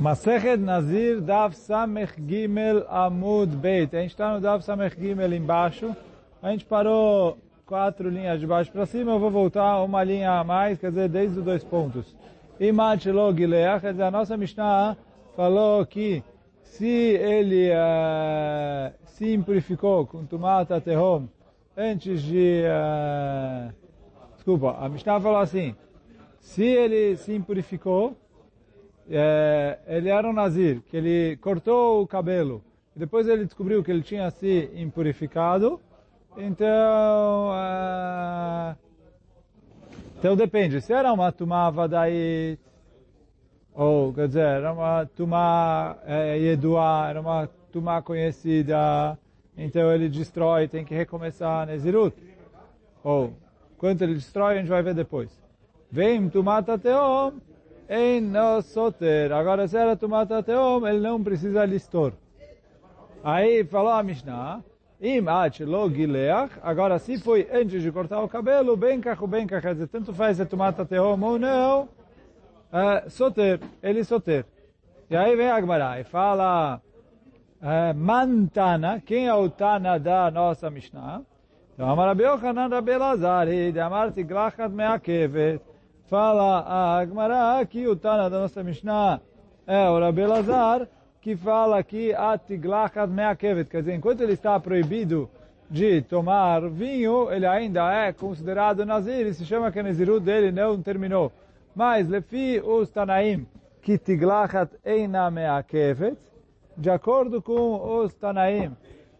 Masechet Nazir Dav Samech Gimel Amud Beit. A gente está no Dav Samech Gimel embaixo. A gente parou quatro linhas de baixo para cima. Eu vou voltar uma linha a mais, quer dizer, desde os dois pontos. Imat Lo Gileach, quer dizer, a nossa Mishnah falou que se ele uh, se impurificou com Tumata Tehom antes de... Uh, desculpa, a Mishnah falou assim, se ele se impurificou é, ele era um nazir, que ele cortou o cabelo, depois ele descobriu que ele tinha se impurificado, então, é, então depende, se era uma tumava daí, ou quer dizer, era uma tumá é, era uma tumá conhecida, então ele destrói, tem que recomeçar Nezirut. Ou, quanto ele destrói, a gente vai ver depois. Vem tumata teom, em soter. Agora, se era tomata teom, ele não precisa listor. Aí falou a Mishnah, im ach lo gileach, agora se foi antes de cortar o cabelo, bem cacho, bem cacho, quer dizer, tanto faz se tomata teom ou não, uh, soter, ele soter. E aí vem a Gemara e fala, uh, mantana, quem é o Tana da nossa Mishnah? Então, Amar Rabi Yochanan de Amarti Glachat Meakevet, Fala a Agmará que o Tana da nossa Mishnah é o Rabi Lazar, que fala que atiglachat meakevet, quer dizer, enquanto ele está proibido de tomar vinho, ele ainda é considerado nazir, e se chama que a nazirut dele não terminou. Mas, lefi os Tanaim, que tiglachat eina meakevet, de acordo com os Tanaim,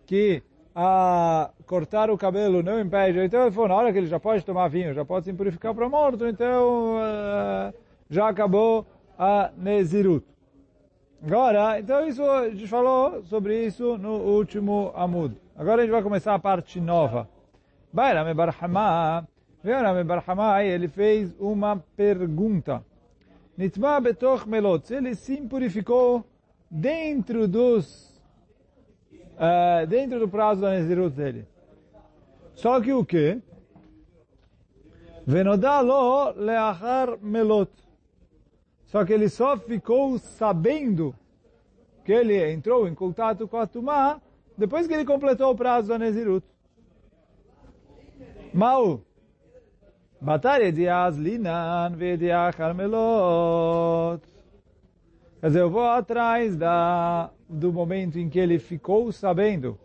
que a cortar o cabelo não impede. Então ele falou, na hora que ele já pode tomar vinho, já pode se purificar para morto, então uh, já acabou a Nezirut. Agora, então isso, a gente falou sobre isso no último Amud. Agora a gente vai começar a parte nova. Bairame Barhamá, Veirame Barhamá, ele fez uma pergunta. Nitma betoch melot, ele se purificou dentro dos uh, dentro do prazo da Nezirut dele. Só que o que? Venodalo leachar melot. Só que ele só ficou sabendo que ele entrou em contato com a Tumá depois que ele completou o prazo da Nezirut. Mau. De Aslinan vediachar melot. Quer dizer, eu vou atrás da, do momento em que ele ficou sabendo.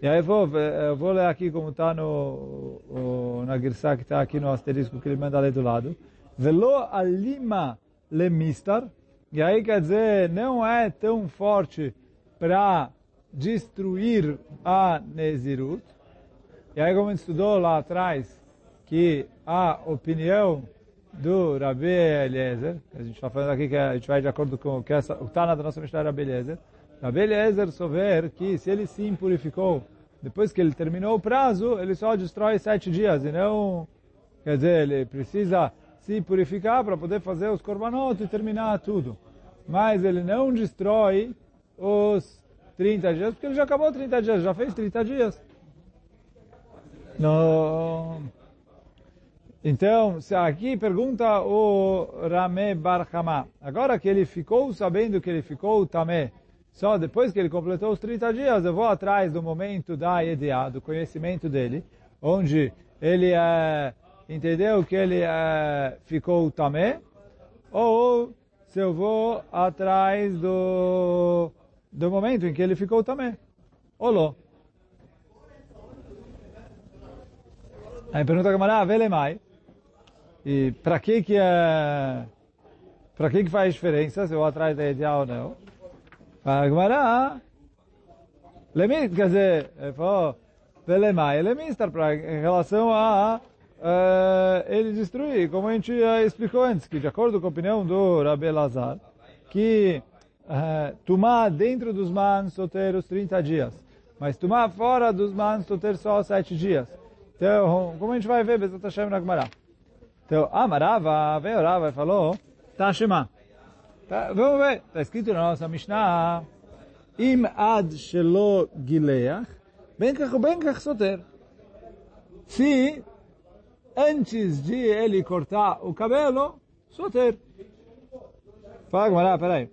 E aí eu vou, eu vou ler aqui como está no, o, na Girsá que está aqui no asterisco que ele manda ler do lado. Velo alima lemistar. E aí quer dizer, não é tão forte para destruir a Nezirut. E aí como a gente estudou lá atrás, que a opinião do Rabi Eliezer, a gente está falando aqui que a gente vai de acordo com o que essa, o Tana da nossa Mishnah Rabi Eliezer, Rabi Eliezer souber que se ele se impurificou depois que ele terminou o prazo, ele só destrói sete dias e não, quer dizer, ele precisa se purificar para poder fazer os korbanot e terminar tudo. Mas ele não destrói os 30 dias, porque ele já acabou 30 dias, já fez 30 dias. Não então, aqui pergunta o Rame Barhamá, agora que ele ficou sabendo que ele ficou tamé, só depois que ele completou os 30 dias, eu vou atrás do momento da EDA, do conhecimento dele, onde ele é, entendeu que ele é, ficou tamé, ou se eu vou atrás do, do momento em que ele ficou tamé. Olô. Aí pergunta a camarada, vele mais. E para que que é... Para que que faz diferença se eu atrás da ideal ou não? A Gemara... Lemir, quer dizer, ele falou... Velemai, Lemistar, em relação a... Uh, ele destruir, como a gente explicou antes, que de acordo com a opinião do Rabbi Lazar, que uh, tomar dentro dos mans solteiros 30 dias, mas tomar fora dos mans solteiros só 7 dias. Então, como a gente vai ver, Bezat Hashem na Gemara. Então, Amarava, veio Rava e falou, Tashema. Tá, vamos ver, está escrito na nossa Mishnah, Im ad shelo gileach, ben kach ben kach soter. Se antes de ele cortar o cabelo, soter. Fala, Gamara, peraí.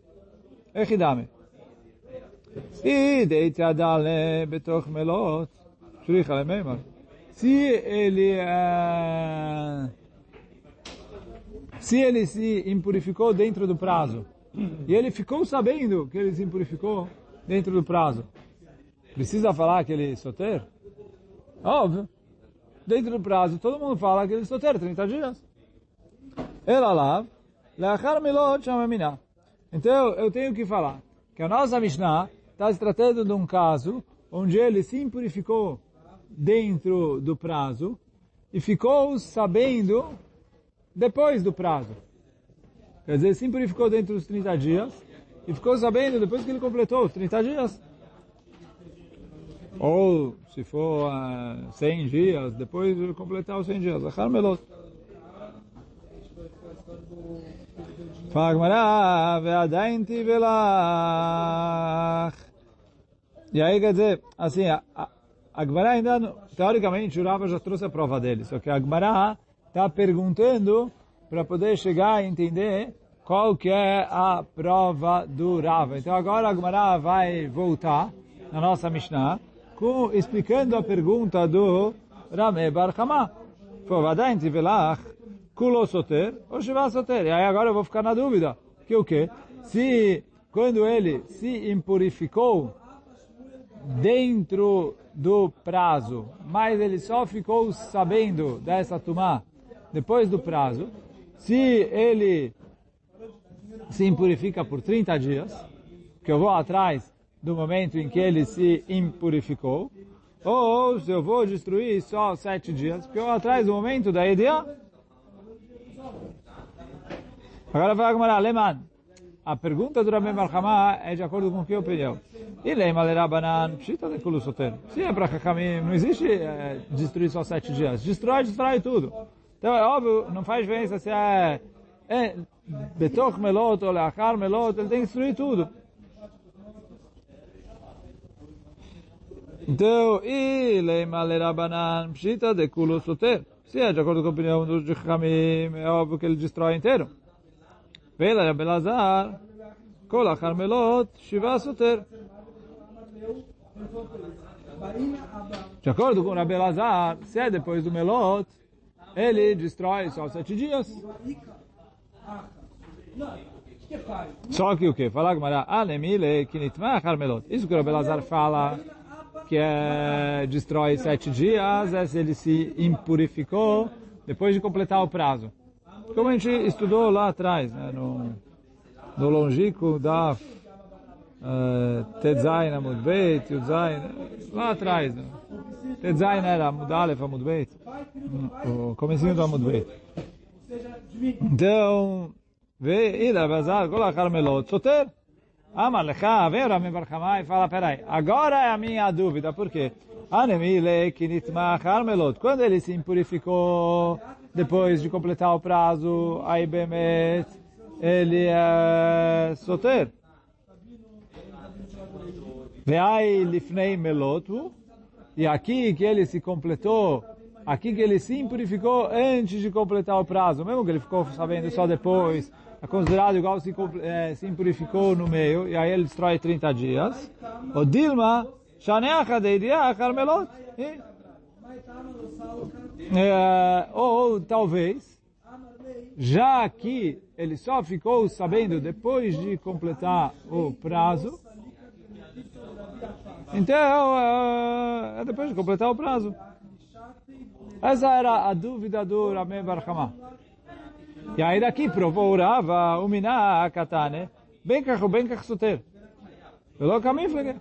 Echidame. E deite adale betoch melot. Shurich alememar. Se ele... Uh, se ele se impurificou dentro do prazo, e ele ficou sabendo que ele se impurificou dentro do prazo, precisa falar que ele é solteiro? Óbvio. Dentro do prazo, todo mundo fala que ele é solteiro, 30 dias. Ela lá, leachar milot. Então, eu tenho que falar que a nossa Mishnah está se tratando de um caso onde ele se impurificou dentro do prazo e ficou sabendo depois do prazo. Quer dizer, ele purificou dentro dos 30 dias e ficou sabendo depois que ele completou os 30 dias. Ou, se for ah, uh, 100 dias, depois de completar os 100 dias. Achar melot. Fagmará, veadain velach E aí, quer dizer, assim, a, a, Gmará ainda, teoricamente, o Rava já trouxe a prova dele, só que a Gmará está perguntando para poder chegar a entender qual que é a prova do Rava. Então agora a Gemara vai voltar na nossa Mishnah com, explicando a pergunta do Rame Bar Hama. Fovadain tivelach kulo soter ou shiva soter. E aí agora eu vou ficar na dúvida. Que o quê? Se quando ele se impurificou dentro do prazo, mas ele só ficou sabendo dessa tumá depois do prazo, se ele se impurifica por 30 dias, que eu vou atrás do momento em que ele se impurificou, ou se eu vou destruir só sete dias, que eu vou atrás do momento da ideia. Agora vai agora, Aleman. A pergunta do Rabbi Barhamá é de acordo com que opinião? E lema lerabanan pshita de kulu soter. Se é para Hakamim, não existe é, destruir só sete dias. Destrói, destrói tudo. Então, é óbvio, não faz diferença se é, é betoch melot ou leachar melot, ele tem que destruir tudo. Então, e leima lerabanan pshita de kulo soter. Se é de acordo com a opinião dos Jachamim, é óbvio que ele destrói inteiro. Vela Rabbi Lazar, kol achar melot, shiva soter. De acordo com Rabbi Lazar, se é depois do melot, ele destrói só sete dias. Só que o que? Fala Gmará. Isso que o Rabelazar fala, que é, destrói sete dias, é se ele se impurificou depois de completar o prazo. Como a gente estudou lá atrás, né, no, no longico da Tedzain Amud Beit, lá atrás. Tedzain era Amud Aleph Amud Beit o comecinho do Amud Beit. Então, veio Bazar, Golachar Melot, Soter. Amar Lecha, vem Rami Barhamai e fala, peraí, agora é a minha dúvida, por quê? Anemile Kinitmach Armelot, quando ele se impurificou depois de completar o prazo, aí Bemet, ele é Soter. Veai Lifnei Melotu, e aqui que ele se completou Aqui que ele se impurificou antes de completar o prazo, mesmo que ele ficou sabendo só depois, é considerado igual se, é, impurificou no meio, e aí ele destrói 30 dias. O Dilma, Shaneacha Deidia Carmelot. É, ou talvez, já que ele só ficou sabendo depois de completar o prazo, então, é, é depois de completar o prazo. Essa era a dúvida do Rameh Barhamá. E aí daqui provou Rava, a Katane, bem carro, bem carro soter. Pelo caminho, falei.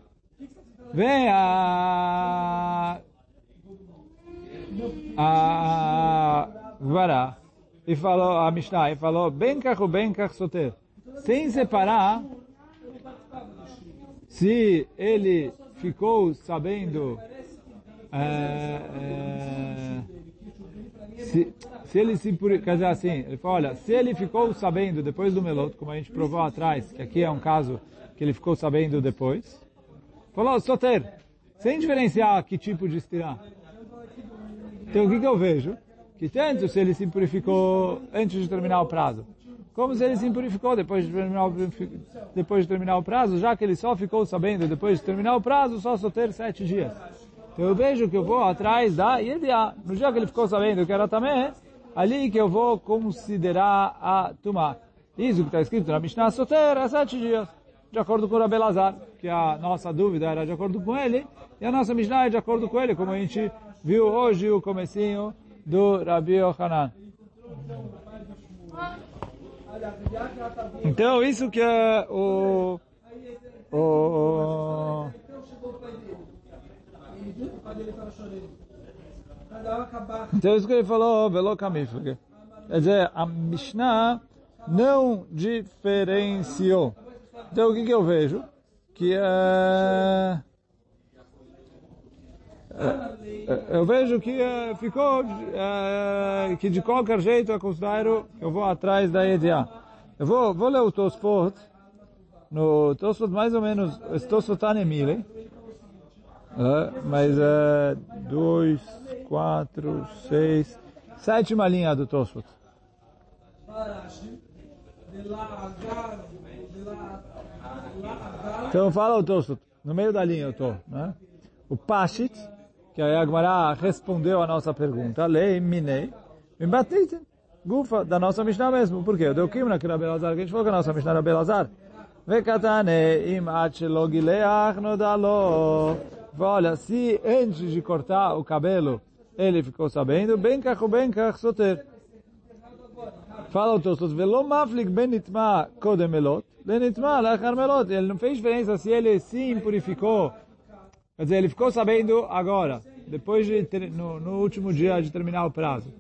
Vem a... a... Vará. E falou, a Mishnah, e falou, bem carro, bem carro soter. Sem separar, se ele ficou sabendo é, é, se, se ele se quer dizer assim, ele fala, olha, se ele ficou sabendo depois do melot, como a gente provou atrás, que aqui é um caso que ele ficou sabendo depois, falou, soter, sem diferenciar que tipo de estirar. Então o que, que eu vejo? Que tanto se ele se purificou antes de terminar o prazo, como se ele se impurificou depois de terminar o, depois de terminar o prazo, já que ele só ficou sabendo depois de terminar o prazo, só só ter sete dias. Então eu vejo que eu vou atrás da Yedia. No dia que ele ficou sabendo que era também, ali que eu vou considerar a Tumá. Isso que está escrito na Mishnah Soter é sete dias, de acordo com o Rabelazar, que a nossa dúvida era de acordo com ele, e a nossa Mishnah é de acordo com ele, como a gente viu hoje o comecinho do Rabi Yohanan. Então, isso que é o... o então, isso que ele falou, velo kamifge. Quer dizer, a Mishnah não diferenciou. Então, o que, que eu vejo? Que é... Eu vejo que ficou que de qualquer jeito eu considero eu vou atrás da EDA. Eu vou, vou ler o Tosfot, no Tosfot mais ou menos, Tosfot está em Mile, mas é dois, quatro, seis, sétima linha do Tosfot. Então fala o Tosfot, no meio da linha eu estou, né? O Pashit, que a Agmará respondeu a nossa pergunta, Lei Minei, Mimbatnitin, Gufa, da nossa Mishnah mesmo. Por quê? O Deukimna, que era Belazar, que a gente falou que a nossa Mishnah era Belazar. Vekatane im achelogileach nodalo. Olha, se antes de cortar o cabelo, ele ficou sabendo, bem kach bem kach soter. Fala o Tosfos, velo maflik ben nitma kodem melot, le nitma lachar melot. Ele não fez diferença se ele se impurificou Quer dizer, ele ficou sabendo agora, depois de ter, no, no, último dia de terminar o prazo,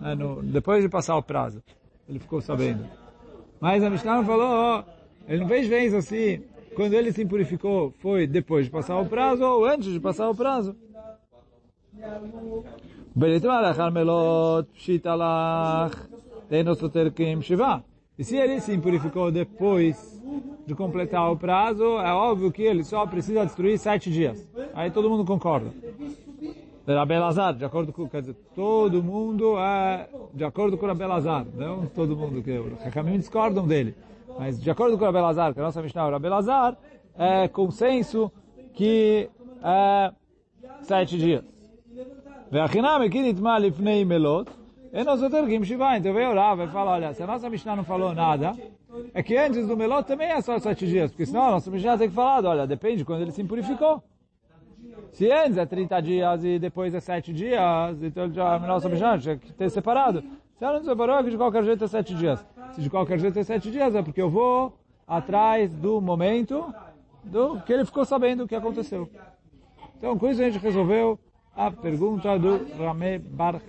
né, no, depois de passar o prazo, ele ficou sabendo. Mas a Mishnah falou, ele não fez vez assim, quando ele se impurificou, foi depois de passar o prazo ou antes de passar o prazo. E se ele se impurificou depois de completar o prazo, é óbvio que ele só precisa destruir sete dias. Aí todo mundo concorda. A Belazar, de acordo com, quer dizer, todo mundo é de acordo com a Belazar, não todo mundo que os caminhos discordam dele, mas de acordo com a Belazar, que a nossa Mishnah é Belazar, é consenso que é sete dias. והחינם הכיר נטמע לפני מלות, e nós otorgim Shiva. Então veio lá, vai falar, olha, se a nossa Mishnah não falou nada, é que antes do Melot também é só sete dias, porque senão a nossa Mishnah tem que falar, olha, depende quando ele se impurificou. Se antes é 30 dias e depois é 7 dias, então já a nossa Mishnah tinha que ter separado. Se ela não separou, é que de qualquer jeito é 7 dias. Se de qualquer jeito é 7 dias, é porque eu vou atrás do momento do que ele ficou sabendo o que aconteceu. Então, com isso a gente resolveu a pergunta do Rameh Bar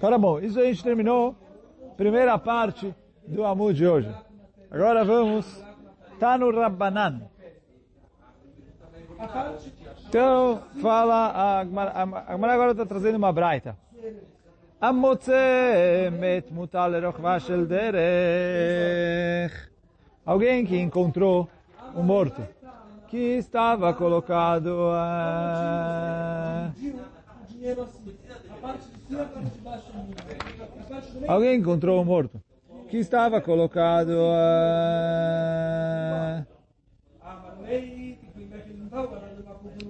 Cara bom, isso a gente terminou primeira parte do Amor de hoje. Agora vamos Tanu Rabbanan. Então, fala, a Agmará agora está trazendo uma braita. Amotzemet mutal shel derech. Alguém que encontrou um morto que estava colocado Alguém encontrou um morto que estava colocado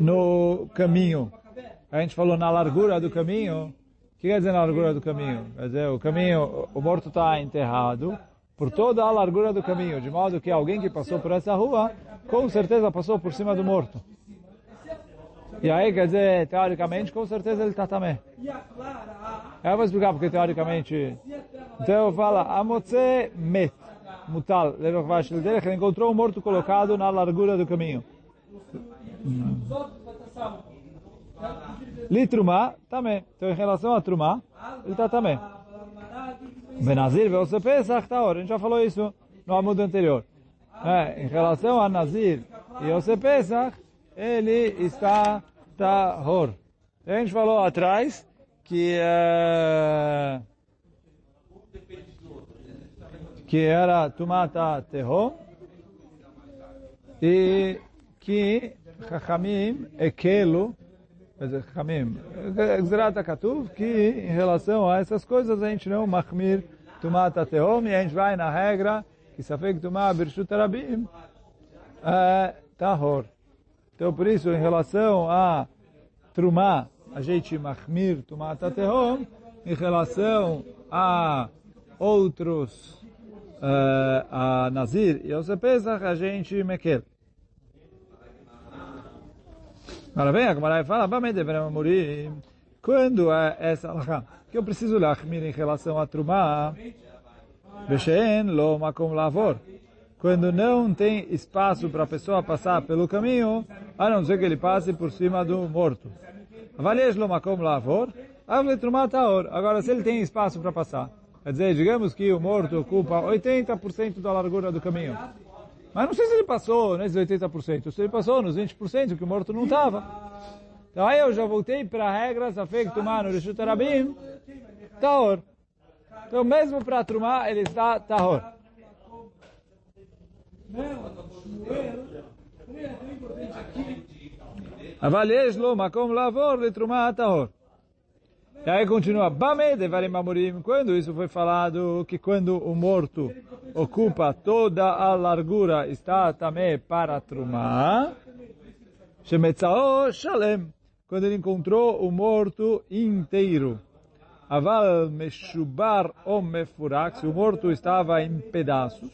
no caminho. A gente falou na largura do caminho. O que quer dizer na largura do caminho? Quer dizer, o caminho, o morto está enterrado por toda a largura do caminho, de modo que alguém que passou por essa rua, com certeza passou por cima do morto. E aí, quer dizer, teoricamente, com certeza ele está também. Eu vou explicar porque teoricamente... Então fala, Amotze met, mutal, ele encontrou um morto colocado na largura do caminho. Litrumá, também. Então, em relação a Trumá, ele está também. Benazir, você pensa, tá, a gente já falou isso no amudo anterior. É, em relação a Nazir e Yosef Pesach, ele está tahor. A gente falou atrás que uh, que era Tumata Tehom e que Chachamim Ekelo Chamim, Gzerat Katuv, que em relação a essas coisas a gente não machmir tumat ateom, e a gente vai na regra que safek tumah birshut é tahor. Então, por isso, em relação a trumá, a gente machmir tumat ateom, em relação a outros, uh, a Nazir e aos Pesach, a gente mequel. Agora vem a Gemara e fala, quando é essa alahá, que eu preciso lachmir em relação a trumá, Beshen lo makom lavor. Quando não tem espaço para a pessoa passar pelo caminho, a não ser que ele passe por cima do morto. Avalies lo makom lavor, Agora, se ele tem espaço para passar, quer dizer, digamos que o morto ocupa 80% da largura do caminho. Mas não sei se ele passou nesses 80%, se ele passou nos 20% que o morto não estava. Então aí eu já voltei para a regra, Safek Tumah no Rishut Arabim, Taor. Então mesmo para Trumah ele está Tahor. אבל יש לו מקום לעבור לתרומה הטהור. E aí continua, Bame devarim quando isso foi falado, que quando o morto ocupa toda a largura, está também para Trumá, Shemetzao Shalem, quando ele encontrou o morto inteiro. Aval Meshubar ou Mefurak, se o morto estava em pedaços,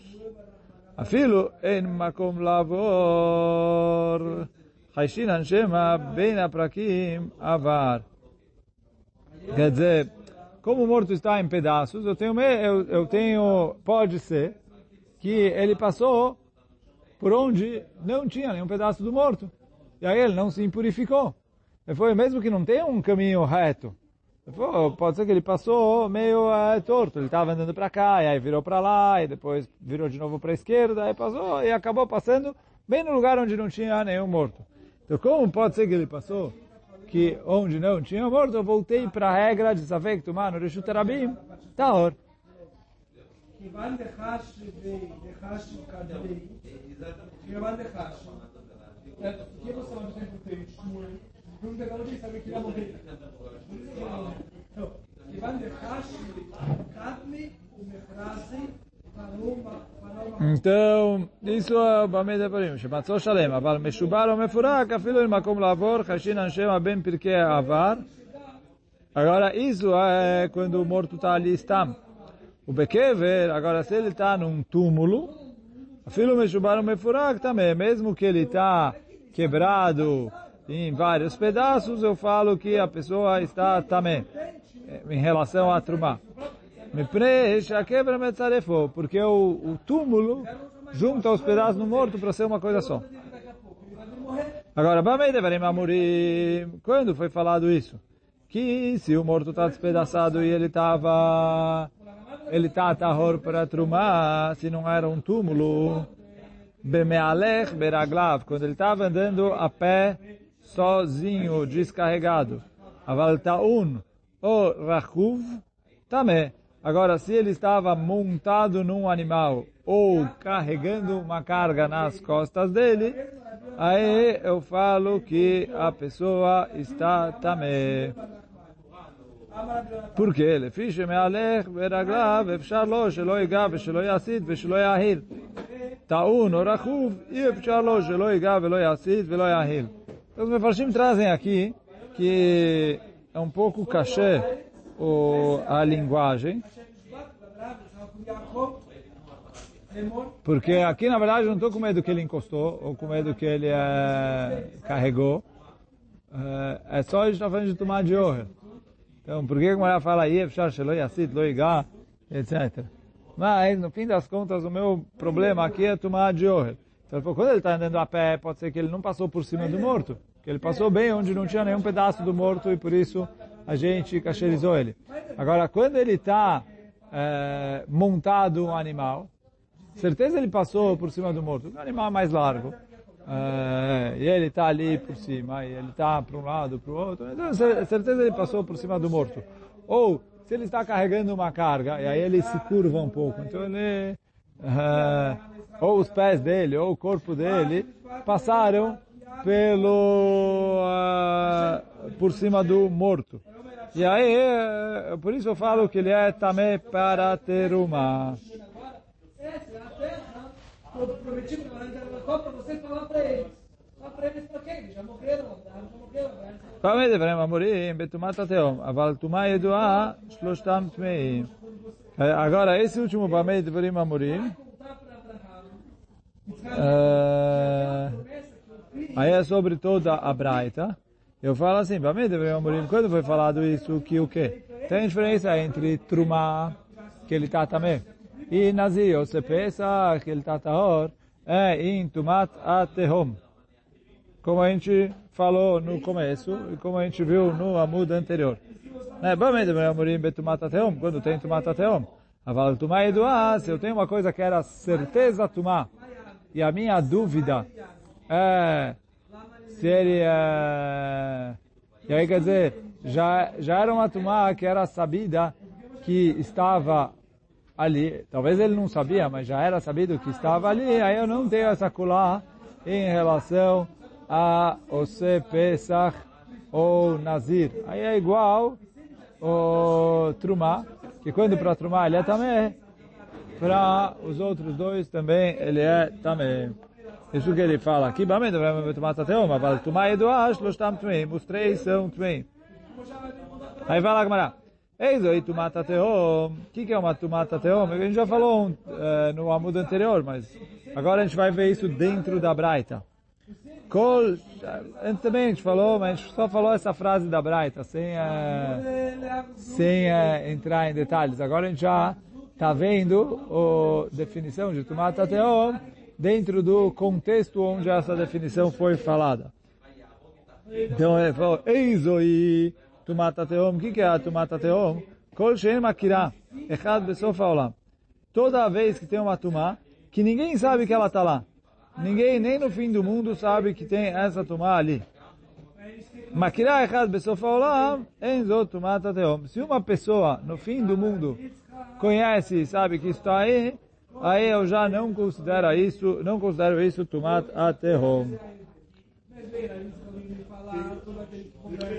Afilo en makom lavor, Haishin Anshema ben aprakim avar. Quer dizer, como o morto está em pedaços, eu tenho, eu, eu tenho, pode ser que ele passou por onde não tinha nenhum pedaço do morto. E aí ele não se impurificou. E foi mesmo que não tenha um caminho reto. Foi, pode ser que ele passou meio é, torto. Ele estava andando para cá, e aí virou para lá, e depois virou de novo para a esquerda, e passou, e acabou passando bem no lugar onde não tinha nenhum morto. Então como pode ser que ele passou que onde não tinha morto, eu voltei para a regra de Safek Tumah no Rishut Rabim, Tahor. כיוון דחש קדמי ומכרזי então, isso é o Bamei Devarim. Shematzor Shalem. Aval Meshubar ou Mefurak, afilo em Makom Lavor, Hashin Anshem Aben Pirkei Avar. Agora, isso é quando o morto está ali, está. O Bekever, agora, se ele está num túmulo, afilo Meshubar ou Mefurak também, mesmo que ele está quebrado em vários pedaços, eu falo que a pessoa está também, em relação a Trumah porque o, o túmulo junta os pedaços no morto para ser uma coisa só. Agora, quando foi falado isso? Que se o morto está despedaçado e ele estava ele está tahor para trumar, se não era um túmulo, beraglav, quando ele estava andando a pé, sozinho, descarregado, aval taun, o rachuv, também. Agora, se ele estava montado num animal ou carregando uma carga nas costas dele, aí eu falo que a pessoa está também. Por quê? לפי שמהלך ברגליו אפשר לו שלא ייגע ושלא יסית ושלא יהיל. טעון או רכוב, אי אפשר לו שלא ייגע ולא יסית ולא יהיל. Os mefarshim trazem aqui que é um pouco cachê o, a linguagem. Porque aqui, na verdade, eu não estou com medo que ele encostou, ou com medo que ele é, carregou. É, é só a gente estar tá falando de tomar de honra. Então, por que a mulher fala etc. Mas, no fim das contas, o meu problema aqui é tomar de honra. Então, quando ele está andando a pé, pode ser que ele não passou por cima do morto. Que ele passou bem onde não tinha nenhum pedaço do morto e por isso a gente cacherizou ele. Agora, quando ele está é, montado um animal, certeza ele passou por cima do morto, um animal mais largo, é, e ele está ali por cima, e ele está para um lado, para o outro, então certeza ele passou por cima do morto. Ou, se ele está carregando uma carga, e aí ele se curva um pouco, então ele, é, ou os pés dele, ou o corpo dele, passaram pelo uh, por cima do morto. E aí, uh, por isso eu falo que ele é também para teruma. Essa é a terra que eu prometi para vocês falar para eles. Falar para eles para quem? Já morreram, já morreram. פעמי דברים אמורים בטומאת התהום, אבל טומאה ידועה שלושתם טמאים. Agora, esse último Bamei Devarim Amorim, uh, aí é sobre toda a Braita. eu falo assim, Bamei Devarim Amorim, quando foi falado isso, que o quê? Tem diferença entre Trumá, que ele está também, e Nazir, ou Sepesa, que ele está tahor, é em Tumat Atehom. Como a gente falou no começo e como a gente viu no Amud anterior. Né? Quando tem Tumat Teom. Aval Tumá Eduá, se eu tenho uma coisa que era certeza Tumá, e a minha dúvida é se ele é... E aí quer dizer, já, já era uma Tumá que era sabida que estava ali. Talvez ele não sabia, mas já era sabido que estava ali. Aí eu não tenho essa colar em relação a Ose Pesach ou Nazir. Aí é igual o Trumá, que quando para Trumá ele é também, para os outros dois também ele é também. Isso que ele fala aqui, os três são Tmeim. Aí vai lá, Gamara. Eis aí Tumata Teom. O que, que é uma Tumata Teom? A gente já falou uh, no amudo anterior, mas agora a gente vai ver isso dentro da Braita. Kol, antes também a gente falou, mas a gente só falou essa frase da Braita, sem, uh, sem uh, entrar em detalhes. Agora a gente já está vendo a definição de Tumata Teom dentro do contexto onde essa definição foi falada. Então ele falou, Eizoi Tumata Teom. O que é a Tumata Teom? Kol Shem Akira, Echad Besof Haolam. Toda vez que tem uma Tumá, que ninguém sabe que ela está lá. Ninguém, nem no fim do mundo, sabe que tem essa tumá ali. Makirah echad besof haolam, enzo tumat teom. Se uma pessoa no fim do mundo conhece e sabe que está aí, aí eu já não considero isso, não considero isso tumat ateom.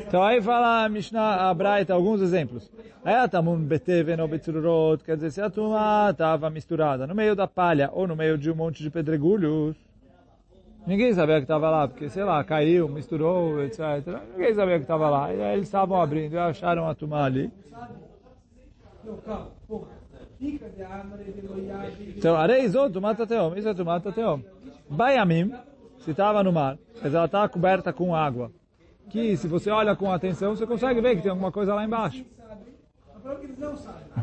Então aí fala a Mishnah, a alguns exemplos. Aí tamun beteven ou betzururot, quer dizer, se a tumá estava misturada no meio da palha ou no meio de um monte de pedregulhos, ninguém sabia que estava lá, porque, sei lá, caiu, misturou, etc. Ninguém sabia que estava lá. E aí eles estavam abrindo e acharam a tumá ali. Então, areizot, tumata teom, isso é tumata teom. Baiamim, se estava no mar, mas ela está coberta com água, que se você olha com atenção, você consegue ver que tem alguma coisa lá embaixo.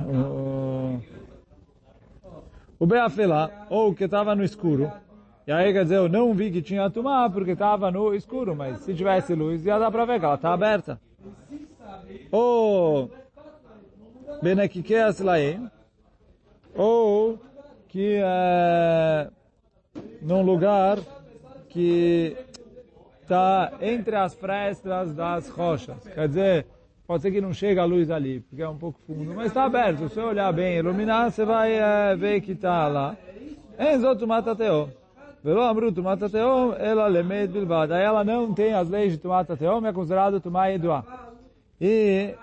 O, o Beafelá, ou que estava no escuro, e aí quer dizer, eu não vi que tinha tumá porque estava no escuro, mas se tivesse luz ia dar para ver que ela está aberta. Ou Benekikeas Laim, ou que é num lugar que está entre as frestas das rochas. Quer dizer, pode ser que não chega a luz ali, porque é um pouco fundo, mas está aberto. Se você olhar bem, iluminar, você vai é, ver que está lá. Enzo mata teo. Velo amru tumata teom, ela lemed bilbad. Aí ela não tem as leis de tumata teom, é considerado tumai edua. E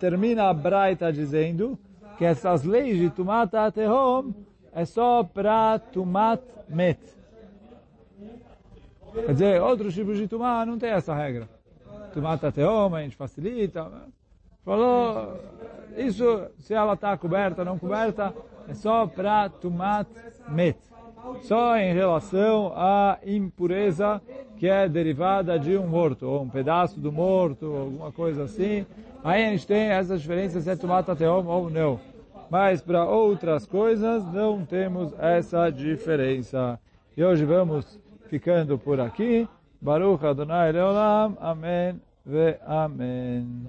termina a Braita dizendo que essas leis de tumata teom é só para tumat met. Quer dizer, outros tipos de tumá não tem essa regra. Tumata teoma, a gente facilita. Falou, isso, se ela está coberta ou não coberta, é só para tumat met. Só em relação à impureza que é derivada de um morto, ou um pedaço do morto, alguma coisa assim. Aí a gente tem essa diferença se é tumata teoma ou não. Mas para outras coisas não temos essa diferença. E hoje vamos ficando por aqui. Baruch Adonai Leolam. Amém ve Amém.